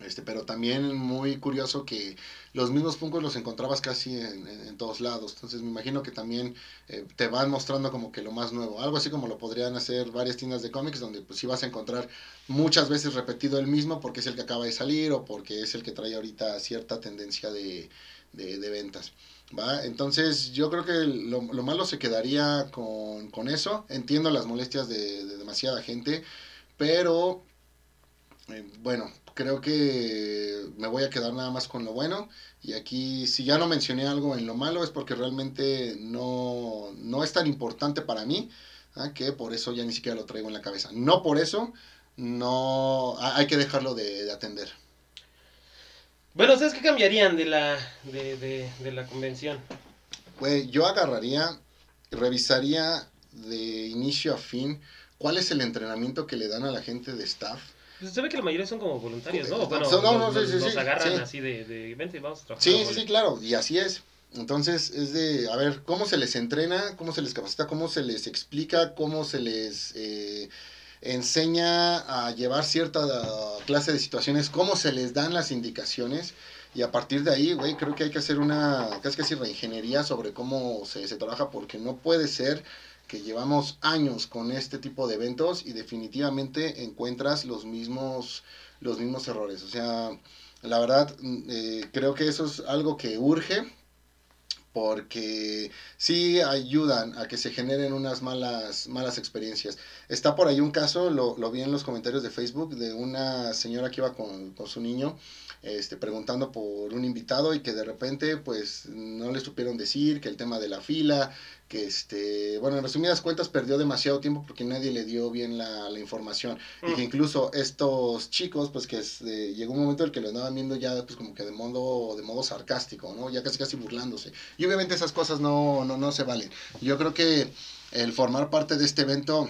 Este, pero también muy curioso que los mismos Funkos los encontrabas casi en, todos lados. Entonces me imagino que también eh, te van mostrando como que lo más nuevo. Algo así como lo podrían hacer varias tiendas de cómics donde pues sí vas a encontrar muchas veces repetido el mismo porque es el que acaba de salir o porque es el que trae ahorita cierta tendencia de, ventas. ¿va? Entonces yo creo que lo, malo se quedaría con, eso. Entiendo las molestias de, demasiada gente, pero eh, bueno, creo que me voy a quedar nada más con lo bueno. Y aquí, si ya no mencioné algo en lo malo, es porque realmente no, no es tan importante para mí, ¿ah? que por eso ya ni siquiera lo traigo en la cabeza. No por eso, no hay que dejarlo de, atender. Bueno, ¿ustedes qué cambiarían de la, de, de la convención? Pues yo agarraría, revisaría de inicio a fin cuál es el entrenamiento que le dan a la gente de staff pues, se ve que la mayoría son como voluntarios, ¿no? Bueno, no, no, sí, sí, agarran así de, de, vente, vamos a trabajar. Sí, sí, sí, claro, y así es. Entonces, es de, a ver, ¿cómo se les entrena? ¿Cómo se les capacita? ¿Cómo se les explica? ¿Cómo se les eh, enseña a llevar cierta clase de situaciones? ¿Cómo se les dan las indicaciones? Y a partir de ahí, güey, creo que hay que hacer una casi casi reingeniería sobre cómo se, se trabaja, porque no puede ser que llevamos años con este tipo de eventos y definitivamente encuentras los mismos, los mismos errores. O sea, la verdad, mm, eh, creo que eso es algo que urge porque sí ayudan a que se generen unas malas, malas experiencias. Está por ahí un caso, lo, lo vi en los comentarios de Facebook, de una señora que iba con, con su niño este, preguntando por un invitado y que de repente pues no le supieron decir que el tema de la fila, que este, bueno, en resumidas cuentas perdió demasiado tiempo porque nadie le dio bien la, información y que mm. incluso estos chicos pues que llegó un momento en el que lo andaban viendo ya pues como que de modo, de modo sarcástico, ¿no? Ya casi casi burlándose. Y obviamente esas cosas no, no, no se valen. Yo creo que el formar parte de este evento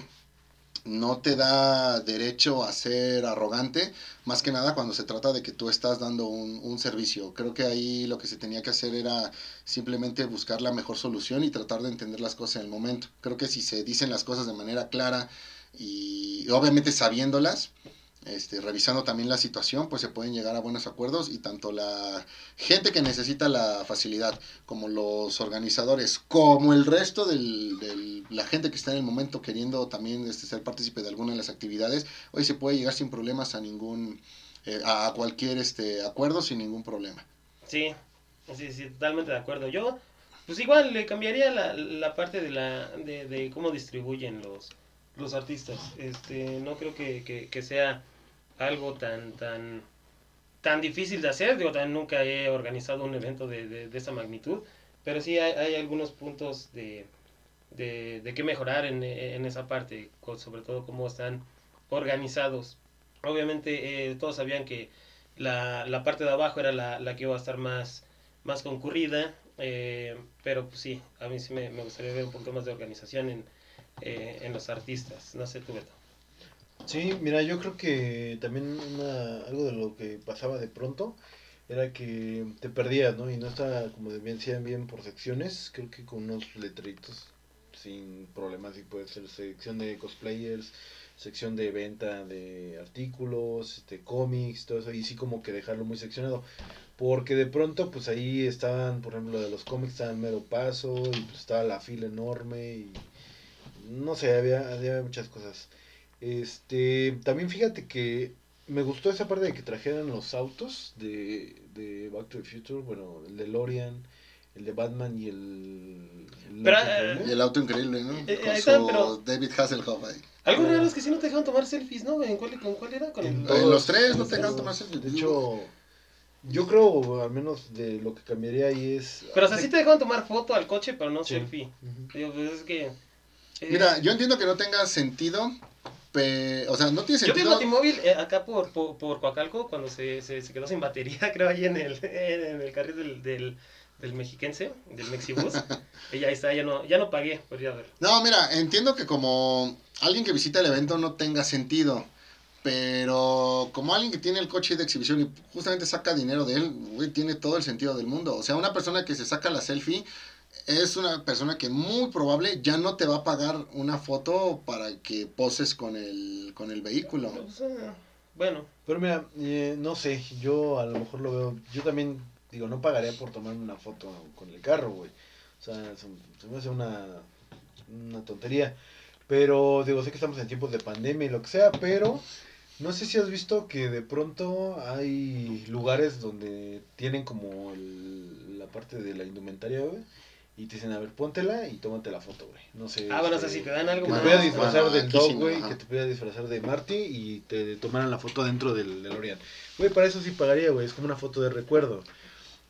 no te da derecho a ser arrogante, más que nada cuando se trata de que tú estás dando un, un, servicio. Creo que ahí lo que se tenía que hacer era simplemente buscar la mejor solución y tratar de entender las cosas en el momento. Creo que si se dicen las cosas de manera clara y obviamente sabiéndolas, este, revisando también la situación, pues se pueden llegar a buenos acuerdos y tanto la gente que necesita la facilidad como los organizadores, como el resto de la gente que está en el momento queriendo también este, ser partícipe de alguna de las actividades, hoy se puede llegar sin problemas a ningún, eh, a cualquier este, acuerdo sin ningún problema. Sí, sí, sí, totalmente de acuerdo. Yo, pues igual le cambiaría la, la parte de, la, de, de cómo distribuyen los, los artistas. Este, no creo que, que, que sea algo tan tan tan difícil de hacer. Digo, también nunca he organizado un evento de, de, esa magnitud, pero sí hay algunos puntos de, de, de qué mejorar en, en, esa parte, sobre todo cómo están organizados. Obviamente eh, todos sabían que la, la, parte de abajo era la, la, que iba a estar más, más concurrida, eh, pero pues sí, a mí sí me, me, gustaría ver un poquito más de organización en, eh, en los artistas. No sé tú, Beto. Sí, mira, yo creo que también algo de lo que pasaba de pronto era que te perdías, ¿no? Y no estaba, como decían bien por secciones, creo que con unos letritos sin problemas, y puede ser sección de cosplayers, sección de venta de artículos, este, cómics, todo eso, y sí como que dejarlo muy seccionado. Porque de pronto, pues ahí estaban, por ejemplo, de los cómics estaban mero paso, y pues estaba la fila enorme, y no sé, había, había muchas cosas. Este, también fíjate que me gustó esa parte de que trajeran los autos de, de Back to the Future, bueno, el de Lorian, el de Batman y el... el, pero, auto, y el auto increíble, ¿no? Eh, Con su pero, David Hasselhoff ahí. Algo raro es que si no te dejaban tomar selfies, ¿no? ¿En cuál, con cuál era? Con en, el, en los tres no te dejaban tomar selfies. De hecho... Yo creo, al menos de lo que cambiaría ahí es... Pero o sea, sí te dejaban tomar foto al coche, pero no sí. selfie. Uh -huh. Digo, pues es que... Eh... Mira, yo entiendo que no tenga sentido, o sea, no tiene sentido. Yo vi el Batimóvil eh, acá por, por, por, Coacalco cuando se, se, se, quedó sin batería, creo, ahí en el, en el carril del, del, del mexiquense, del Mexibus. ahí está, ya no, ya no pagué por ir a ver. No, mira, entiendo que como alguien que visita el evento no tenga sentido. Pero como alguien que tiene el coche de exhibición y justamente saca dinero de él, güey, tiene todo el sentido del mundo. O sea, una persona que se saca la selfie es una persona que muy probable ya no te va a pagar una foto para que poses con el, con el vehículo. bueno. Pero mira, eh, no sé, yo a lo mejor lo veo, yo también digo, no pagaría por tomar una foto con el carro, güey. O sea, se, se, me hace una, una tontería. Pero digo, sé que estamos en tiempos de pandemia y lo que sea, pero no sé si has visto que de pronto hay lugares donde tienen como el, la parte de la indumentaria, güey y te dicen, a ver, póntela y tómate la foto, güey. No sé. Ah, bueno, o sea, si te dan algo Que te puedas disfrazar bueno, del dog, güey, sí, que te puedas disfrazar de Marty y te tomaran la foto dentro del, del Orion. Güey, para eso sí pagaría, güey, es como una foto de recuerdo.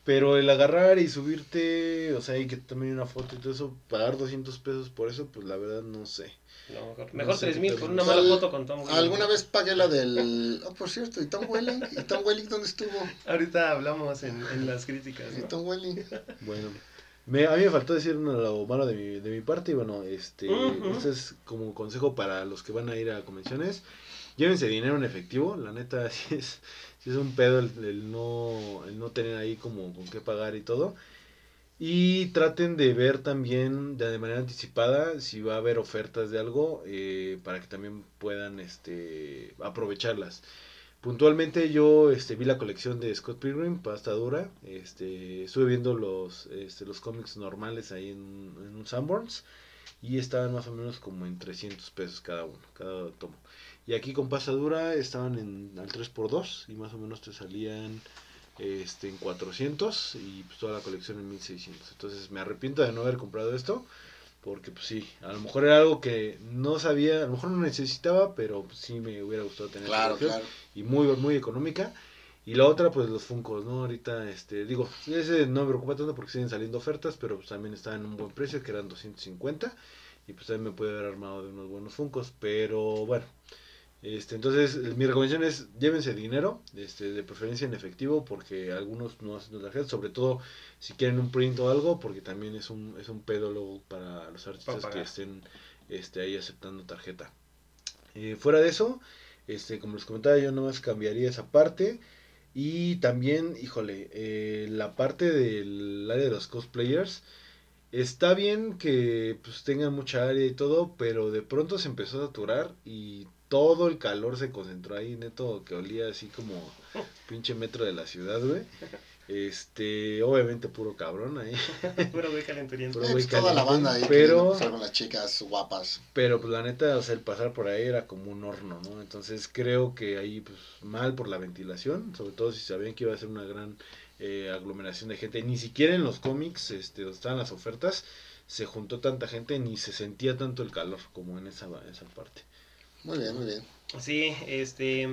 Pero el agarrar y subirte, o sea, y que te tomen una foto y todo eso, pagar 200 pesos por eso, pues la verdad no sé. No, mejor, mejor no 3000 por una mala foto con Tom Welling. Alguna vez pagué la del. Oh, por cierto, ¿y Tom Welling? ¿Y Tom Welling dónde estuvo? Ahorita hablamos en, en las críticas. ¿Y Tom Welling? Bueno. Me, a mí me faltó decir una, lo malo de mi, de mi parte y bueno, este, uh -huh. este es como consejo para los que van a ir a convenciones. Llévense dinero en efectivo, la neta sí es, un pedo el, el, no, el no tener ahí como con qué pagar y todo. Y traten de ver también de, de manera anticipada si va a haber ofertas de algo eh, para que también puedan este, aprovecharlas. Puntualmente yo este, vi la colección de Scott Pilgrim, pasta dura. Este, estuve viendo los, este, los cómics normales ahí en, en un Sanborns. Y estaban más o menos como en 300 pesos cada uno, cada tomo. Y aquí con pasta dura estaban en, al 3x2 y más o menos te salían este, en 400 y pues toda la colección en 1600. Entonces me arrepiento de no haber comprado esto porque pues sí, a lo mejor era algo que no sabía, a lo mejor no necesitaba, pero pues, sí me hubiera gustado tener claro, claro. y muy muy económica. Y la otra pues los Funkos, ¿no? Ahorita este digo, ese no me preocupa tanto porque siguen saliendo ofertas, pero pues también está en un buen precio, que eran 250 y pues también me puede haber armado de unos buenos Funkos, pero bueno, este, entonces, mi recomendación es llévense dinero, este, de preferencia en efectivo, porque algunos no hacen tarjetas, sobre todo si quieren un print o algo, porque también es un, es un pedo luego para los artistas para que estén este, ahí aceptando tarjeta. Eh, fuera de eso, este, como les comentaba, yo nomás cambiaría esa parte. Y también, híjole, eh, la parte del área de los cosplayers. Está bien que pues tengan mucha área y todo, pero de pronto se empezó a saturar y todo el calor se concentró ahí, neto, que olía así como pinche metro de la ciudad, güey. Este, obviamente puro cabrón ahí. Puro güey calenturiento. Puro Eh, güey pues, toda la banda ahí pero- con las chicas guapas. Pero pues la neta, o sea, el pasar por ahí era como un horno, ¿no? Entonces creo que ahí pues mal por la ventilación, sobre todo si sabían que iba a ser una gran eh, aglomeración de gente. Ni siquiera en los cómics, este, donde estaban las ofertas, se juntó tanta gente ni se sentía tanto el calor como en esa, esa parte. Muy bien, muy bien. Sí, este.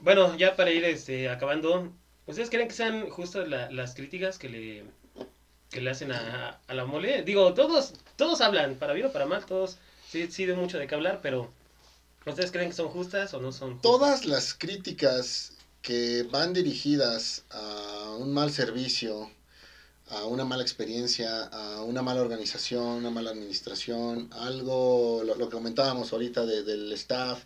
Bueno, ya para ir este, acabando, ¿ustedes creen que sean justas la- las críticas que le, que le hacen a, a la mole? Digo, todos todos hablan, para bien o para mal, todos sí, sí de mucho de qué hablar, pero ¿ustedes creen que son justas o no son justas? Todas las críticas que van dirigidas a un mal servicio, a una mala experiencia, a una mala organización, una mala administración, algo, lo, que comentábamos ahorita de- del staff,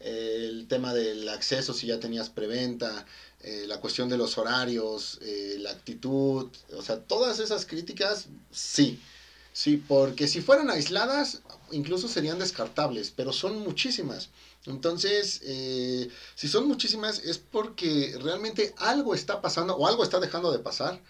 el tema del acceso si ya tenías preventa, eh, la cuestión de los horarios, eh, la actitud, o sea, todas esas críticas, sí, sí, porque si fueran aisladas, incluso serían descartables, pero son muchísimas. Entonces, eh, si son muchísimas es porque realmente algo está pasando o algo está dejando de pasar.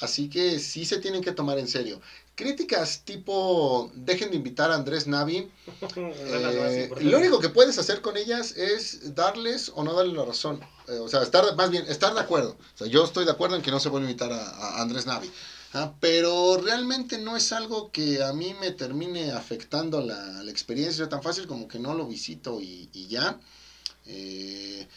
Así que sí se tienen que tomar en serio. Críticas tipo, dejen de invitar a Andrés Navi. Eh, lo único que puedes hacer con ellas es darles o no darles la razón. Eh, o sea, estar, más bien, estar de acuerdo. O sea, yo estoy de acuerdo en que no se a invitar a, a Andrés Navi. Ah, pero realmente no es algo que a mí me termine afectando la, la experiencia tan fácil como que no lo visito y, y ya. Eh,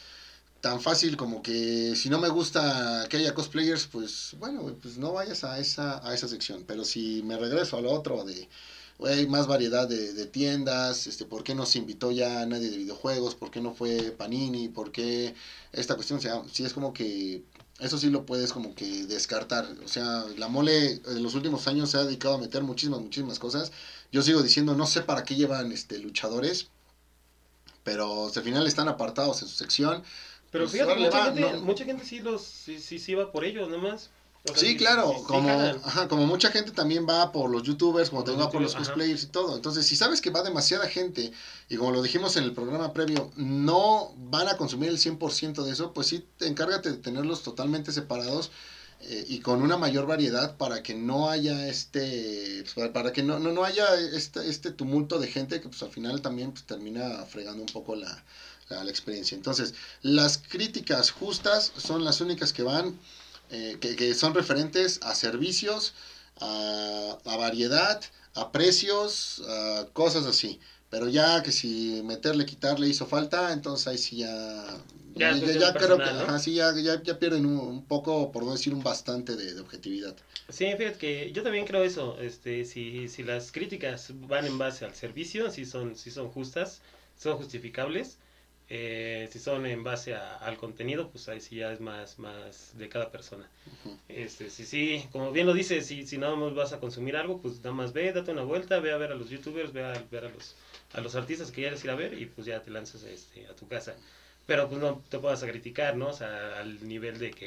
tan fácil como que si no me gusta que haya cosplayers, pues bueno, pues no vayas a esa, a esa sección. Pero si me regreso a lo otro de, güey, más variedad de, de tiendas, este, ¿por qué no se invitó ya nadie de videojuegos? ¿Por qué no fue Panini? ¿Por qué esta cuestión? O sea, sí es como que eso sí lo puedes como que descartar. O sea, la mole en los últimos años se ha dedicado a meter muchísimas, muchísimas cosas. Yo sigo diciendo, no sé para qué llevan este luchadores, pero al final están apartados en su sección. Pero Pues, fíjate, mucha, va, gente, no. mucha gente sí los sí, sí, sí va por ellos nomás. O sea, Sí, claro, como, ajá, como mucha gente también va por los youtubers, como también va por los cosplayers y todo. Entonces, si sabes que va demasiada gente, y como lo dijimos en el programa previo, no van a consumir el 100% de eso, pues sí, te encárgate de tenerlos totalmente separados eh, y con una mayor variedad para que no haya este, pues, para que no, no, no haya este, este tumulto de gente que pues al final también pues, termina fregando un poco la, la, la experiencia. Entonces, las críticas justas son las únicas que van eh, que, que son referentes a servicios, a, a variedad, a precios, a cosas así. Pero ya que si meterle, quitarle hizo falta, entonces ahí sí ya... Ya Ya, ya, ya creo que ¿no? ajá, sí, ya, ya, ya pierden un, un poco, por no decir un bastante de, de objetividad. Sí, fíjate que yo también creo eso. Este, si, si las críticas van en base al servicio, si son, si son justas, son justificables. Eh, si son en base a- al contenido, pues ahí sí ya es más, más de cada persona. Ujú. Este, sí, sí, como bien lo dices, si, si nada más vas a consumir algo, pues nada más ve, date una vuelta, ve a ver a los youtubers, ve a ver a los, a los artistas que quieres ir a ver y pues ya te lanzas este, a tu casa. Pero pues no te puedas a criticar, ¿no? O sea, al nivel de que,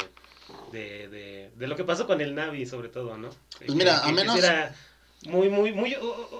de, de, de lo que pasó con el Navi sobre todo, ¿no? Pues mira, Que- a menos- era muy, muy, muy,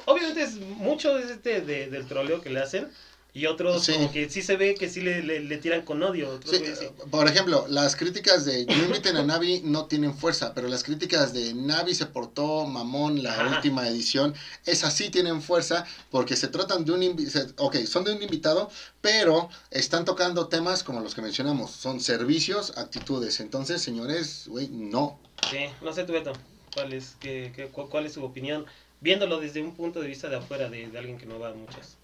obviamente es mucho este de, del troleo que le hacen y otros Sí. como que sí se ve que sí le, le, le tiran con odio. otros Sí, güeyes sí. por ejemplo, las críticas de no inviten a Navi no tienen fuerza, pero las críticas de Navi se portó mamón la Ajá. última edición, esas sí tienen fuerza porque se tratan de un invi- se- ok, son de un invitado, pero están tocando temas como los que mencionamos, son servicios, actitudes. Entonces, señores, güey, no. Sí, no sé tú, Beto, ¿cuál es, qué, qué- cu- cuál es su opinión? Viéndolo desde un punto de vista de afuera, de, de alguien que no va a muchas.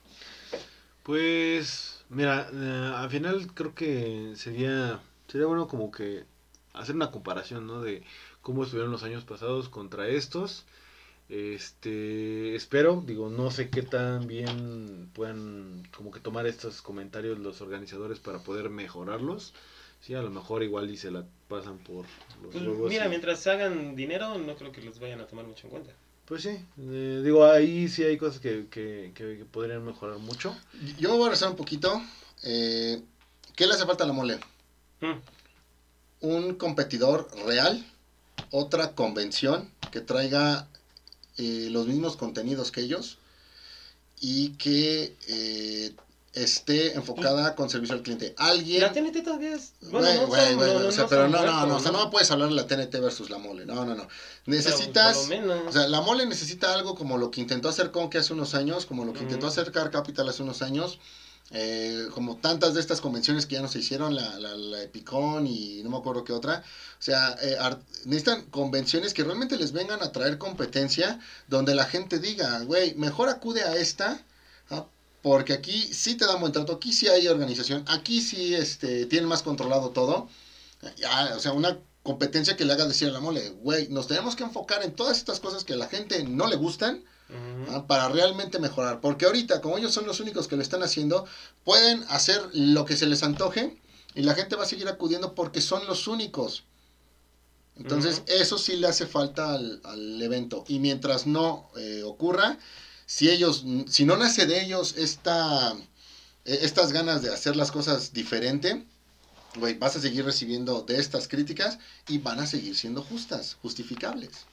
Pues, mira, eh, al final creo que sería, sería bueno como que hacer una comparación, ¿no? De cómo estuvieron los años pasados contra estos. Este, espero, digo, no sé qué tan bien puedan como que tomar estos comentarios los organizadores para poder mejorarlos. Sí, a lo mejor igual y se la pasan por los Pues, huevos mira, y- mientras hagan dinero, no creo que los vayan a tomar mucho en cuenta. Pues sí, eh, digo, ahí sí hay cosas que, que, que, podrían mejorar mucho. Yo me voy a rezar un poquito. Eh, ¿Qué le hace falta a la mole? Mm. Un competidor real, otra convención que traiga eh, los mismos contenidos que ellos y que eh, esté enfocada con servicio al cliente. Alguien. La TNT todavía es. Bueno, no, o sea, pero no, no, no, o sea, no puedes hablar de la TNT versus la mole. No, no, no. Necesitas. O sea, la mole necesita algo como lo que intentó hacer Conque hace unos años, como lo que intentó hacer Car Capital hace unos años. Eh, como tantas de estas convenciones que ya no se hicieron, la, la, la Epicon y no me acuerdo qué otra. O sea, eh, necesitan convenciones que realmente les vengan a traer competencia, donde la gente diga, güey, mejor acude a esta. Porque aquí sí te dan buen trato, aquí sí hay organización, aquí sí este, tienen más controlado todo. o sea, una competencia que le haga decir a la mole, güey, nos tenemos que enfocar en todas estas cosas que a la gente no le gustan ¿ah? para realmente mejorar. Porque ahorita, como ellos son los únicos que lo están haciendo, pueden hacer lo que se les antoje y la gente va a seguir acudiendo porque son los únicos. Entonces, eso sí le hace falta al, evento. Y mientras no eh, ocurra, si ellos, si no nace de ellos esta, e, estas ganas de hacer las cosas diferente, güey, vas a seguir recibiendo de estas críticas y van a seguir siendo justas, justificables.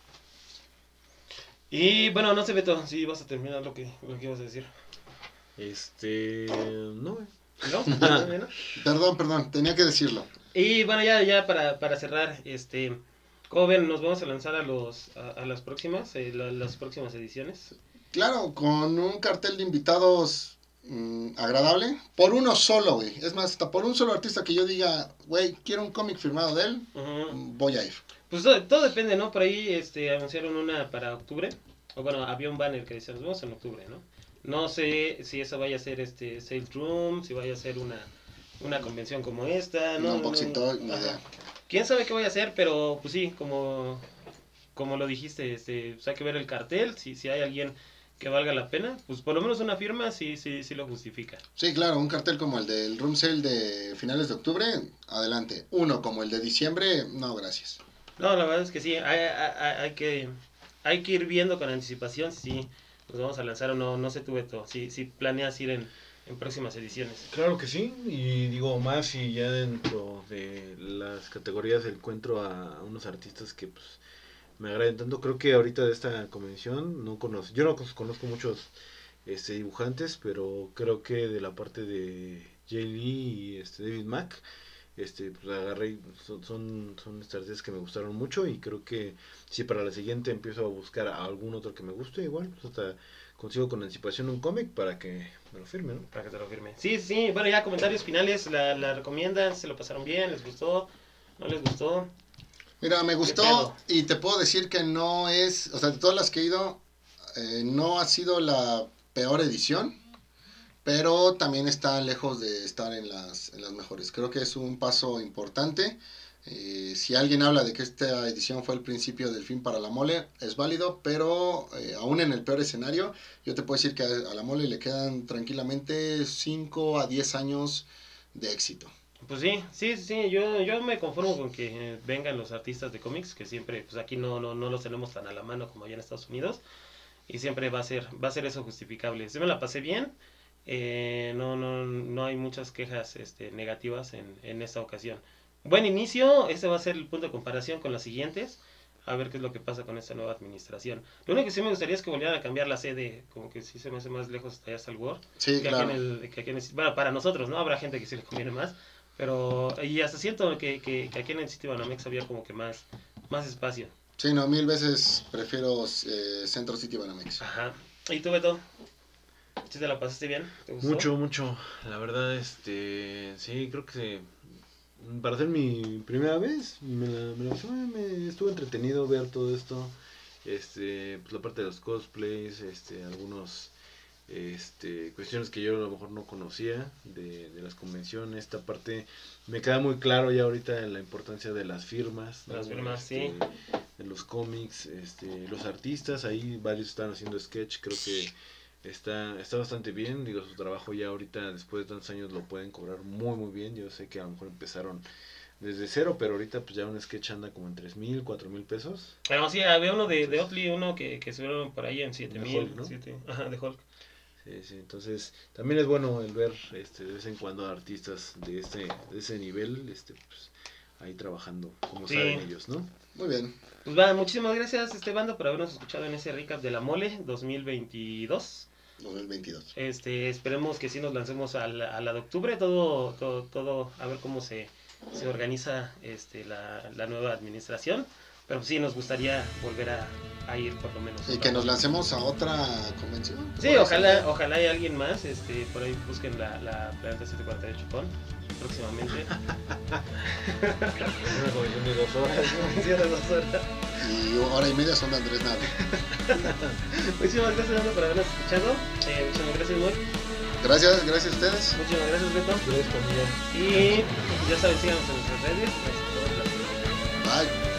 Y bueno, no sé, Beto, si vas a terminar lo que, lo que ibas a decir. Este. No, ¿No? perdón, perdón, tenía que decirlo. Y bueno, ya, ya para, para cerrar, este. ¿Cómo ven? ¿Nos vamos a lanzar a, los, a, las próximas, eh, las próximas ediciones? Claro, con un cartel de invitados mm, agradable. Por uno solo, güey. Es más, hasta por un solo artista que yo diga, güey, quiero un cómic firmado de él, voy a ir. Pues todo, depende, ¿no? Por ahí este, anunciaron una para octubre. O bueno, había un banner que decía, nos vemos en octubre, ¿no? No sé si eso vaya a ser este Sales Room, si vaya a ser una, una convención como esta. No, no, no, no quién sabe qué voy a hacer, pero pues sí, como, como lo dijiste, este, pues hay que ver el cartel, si, si hay alguien que valga la pena, pues por lo menos una firma sí, sí, sí lo justifica. Sí, claro, un cartel como el del Room Sale de finales de octubre, adelante. Uno como el de diciembre, no, gracias. No, la verdad es que sí, hay, hay, que, hay que ir viendo con anticipación si nos vamos a lanzar o no, no sé tú, Beto, si, si planeas ir en, en próximas ediciones. Claro que sí, y digo más y ya dentro de las categorías encuentro a unos artistas que pues me agraden tanto. Creo que ahorita de esta convención no conozco, yo no conozco muchos este, dibujantes, pero creo que de la parte de Jay Lee y este, David Mack, este, pues agarré, son, son, son artistas que me gustaron mucho y creo que si para la siguiente empiezo a buscar a algún otro que me guste, igual, pues hasta consigo con anticipación un cómic para que me lo firme, ¿no? Para que te lo firme. Sí, sí, bueno, ya comentarios finales, la, la recomiendan, se lo pasaron bien, les gustó, no les gustó. Mira, me gustó y te puedo decir que no es, o sea, de todas las que he ido, eh, no ha sido la peor edición, pero también está lejos de estar en las, en las mejores. Creo que es un paso importante eh, si alguien habla de que esta edición fue el principio del fin para la mole, es válido, pero eh, aún en el peor escenario, yo te puedo decir que a, la mole le quedan tranquilamente 5 a 10 años de éxito. Pues sí, sí, sí, yo, yo me conformo con que vengan los artistas de cómics, que siempre, pues aquí no, no, no los tenemos tan a la mano como allá en Estados Unidos, y siempre va a ser, va a ser eso justificable. Se me la pasé bien, eh, no, no, no hay muchas quejas este, negativas en, en esta ocasión buen inicio. Este va a ser el punto de comparación con las siguientes. A ver qué es lo que pasa con esta nueva administración. Lo único que sí me gustaría es que volvieran a cambiar la sede. Como que sí se me hace más lejos hasta allá hasta el Word. Sí, claro. bueno, para nosotros, ¿no? Habrá gente que sí le conviene más. Pero, y hasta siento que, que, aquí en el sitio Banamex había como que más, más espacio. Sí, no, mil veces prefiero eh, Centro City Banamex. Ajá. ¿Y tú, Beto? te la pasaste bien? Mucho, mucho. La verdad, este, sí, creo que para hacer mi primera vez, me, la, me, estuvo entretenido ver todo esto. Este, pues la parte de los cosplays, este, algunos este, cuestiones que yo a lo mejor no conocía de, las convenciones. Esta parte me queda muy claro ya ahorita la importancia de las firmas. Las firmas, sí. Este, de los cómics, este, los artistas, ahí varios están haciendo sketch, creo que está, está bastante bien, digo, su trabajo ya ahorita, después de tantos años, lo pueden cobrar muy, muy bien. Yo sé que a lo mejor empezaron desde cero, pero ahorita pues ya un sketch anda como en tres mil, cuatro mil pesos. Pero sí, había uno de, de Otley, uno que, que subieron por ahí en 7000, Hulk, ¿no? siete- ajá, de Hulk. Sí, sí, entonces también es bueno el ver este, de vez en cuando artistas de este de ese nivel este, pues, ahí trabajando, como Sí. saben ellos, ¿no? Muy bien. Pues va, muchísimas gracias, este bando, por habernos escuchado en ese recap de la Mole 2022. 2022. Este, esperemos que sí nos lancemos a la, a la de octubre, todo, todo, todo, a ver cómo se, se organiza este, la, la nueva administración. Pero sí nos gustaría volver a, a ir por lo menos. Y que nos lancemos a otra convención. Sí, ojalá, ojalá haya alguien más, este, por ahí busquen la, la Planeta 748 con próximamente. Una comisión de dos horas. Sí, a las dos horas. Y hora y media son de Andrés Nave. Muchísimas gracias Nando, por habernos escuchado. Eh, muchísimas gracias Moy. Gracias, gracias a ustedes. Muchísimas gracias Beto. Familia. Y ya saben, síganos en nuestras redes. Bye.